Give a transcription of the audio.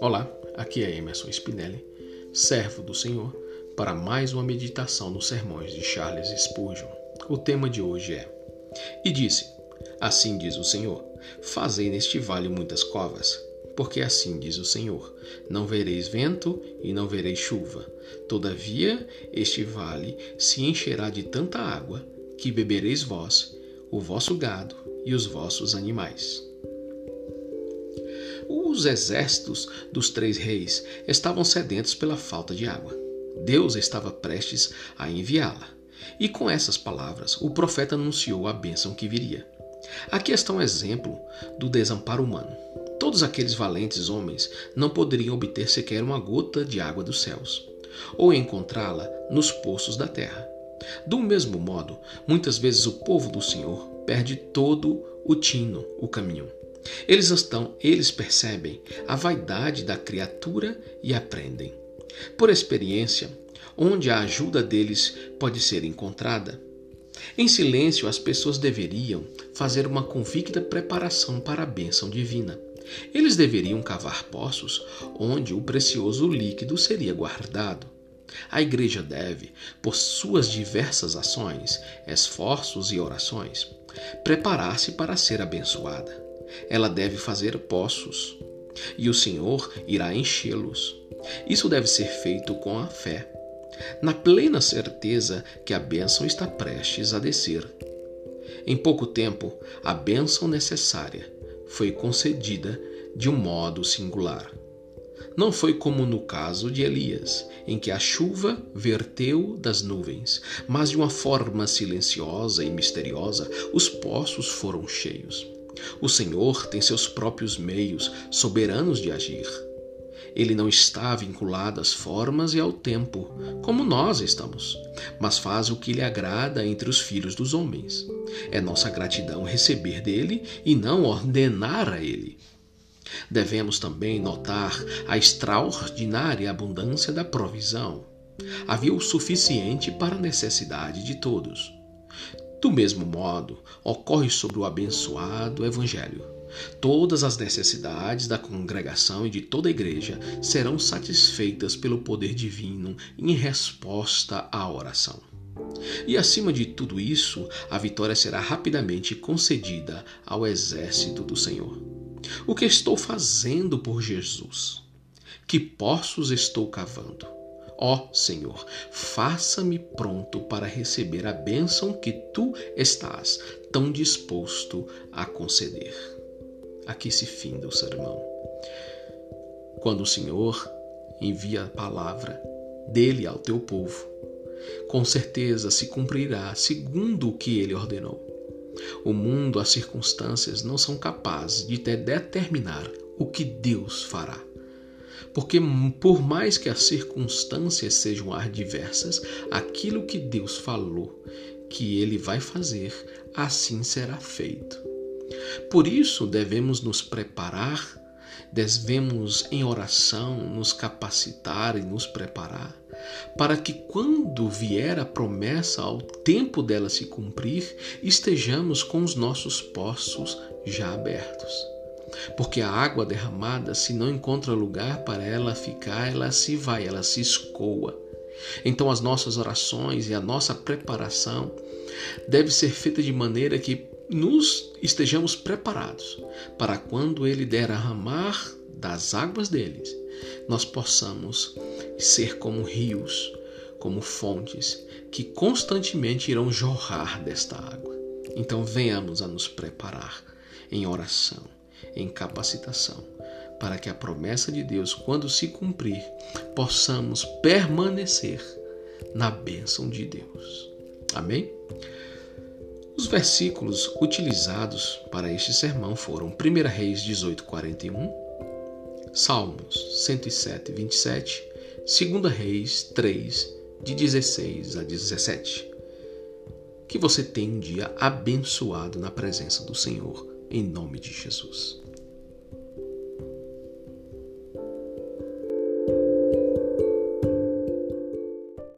Olá, aqui é Emerson Spinelli, servo do Senhor, para mais uma meditação nos sermões de Charles Spurgeon. O tema de hoje é: E disse: Assim diz o Senhor: Fazei neste vale muitas covas, porque assim diz o Senhor: Não vereis vento e não vereis chuva. Todavia, este vale se encherá de tanta água que bebereis vós, o vosso gado e os vossos animais. Os exércitos dos três reis estavam sedentos pela falta de água. Deus estava prestes a enviá-la. E com essas palavras, o profeta anunciou a bênção que viria. Aqui está um exemplo do desamparo humano. Todos aqueles valentes homens não poderiam obter sequer uma gota de água dos céus, ou encontrá-la nos poços da terra. Do mesmo modo, muitas vezes o povo do Senhor perde todo o tino, o caminho. Eles estão, eles percebem a vaidade da criatura e aprendem. Por experiência, onde a ajuda deles pode ser encontrada. Em silêncio, as pessoas deveriam fazer uma convicta preparação para a bênção divina. Eles deveriam cavar poços onde o precioso líquido seria guardado. A igreja deve, por suas diversas ações, esforços e orações, preparar-se para ser abençoada ela deve fazer poços, e o Senhor irá enchê-los. Isso deve ser feito com a fé, na plena certeza que a bênção está prestes a descer. Em pouco tempo, a bênção necessária foi concedida de um modo singular. Não foi como no caso de Elias, em que a chuva verteu das nuvens, mas de uma forma silenciosa e misteriosa os poços foram cheios. O Senhor tem seus próprios meios soberanos de agir. Ele não está vinculado às formas e ao tempo, como nós estamos, mas faz o que lhe agrada entre os filhos dos homens. É nossa gratidão receber dele e não ordenar a ele. Devemos também notar a extraordinária abundância da provisão. Havia o suficiente para a necessidade de todos. Do mesmo modo, ocorre sobre o abençoado Evangelho. Todas as necessidades da congregação e de toda a igreja serão satisfeitas pelo poder divino em resposta à oração. E acima de tudo isso, a vitória será rapidamente concedida ao exército do Senhor. O que estou fazendo por Jesus? Que poços estou cavando? Ó oh, Senhor, faça-me pronto para receber a bênção que tu estás tão disposto a conceder. Aqui se finda o sermão. Quando o Senhor envia a palavra dele ao teu povo, com certeza se cumprirá segundo o que ele ordenou. O mundo, as circunstâncias não são capazes de determinar o que Deus fará. Porque, por mais que as circunstâncias sejam adversas, aquilo que Deus falou que Ele vai fazer, assim será feito. Por isso, devemos nos preparar, devemos, em oração, nos capacitar e nos preparar, para que, quando vier a promessa, ao tempo dela se cumprir, estejamos com os nossos poços já abertos porque a água derramada, se não encontra lugar para ela ficar, ela se vai, ela se escoa. Então as nossas orações e a nossa preparação deve ser feita de maneira que nos estejamos preparados para quando ele derramar das águas deles, nós possamos ser como rios, como fontes que constantemente irão jorrar desta água. Então venhamos a nos preparar em oração em capacitação, para que a promessa de Deus, quando se cumprir, possamos permanecer na bênção de Deus. Amém? Os versículos utilizados para este sermão foram 1 Reis 18, 41, Salmos 107, 27, 2 Reis 3, de 16 a 17. Que você tenha um dia abençoado na presença do Senhor em nome de Jesus.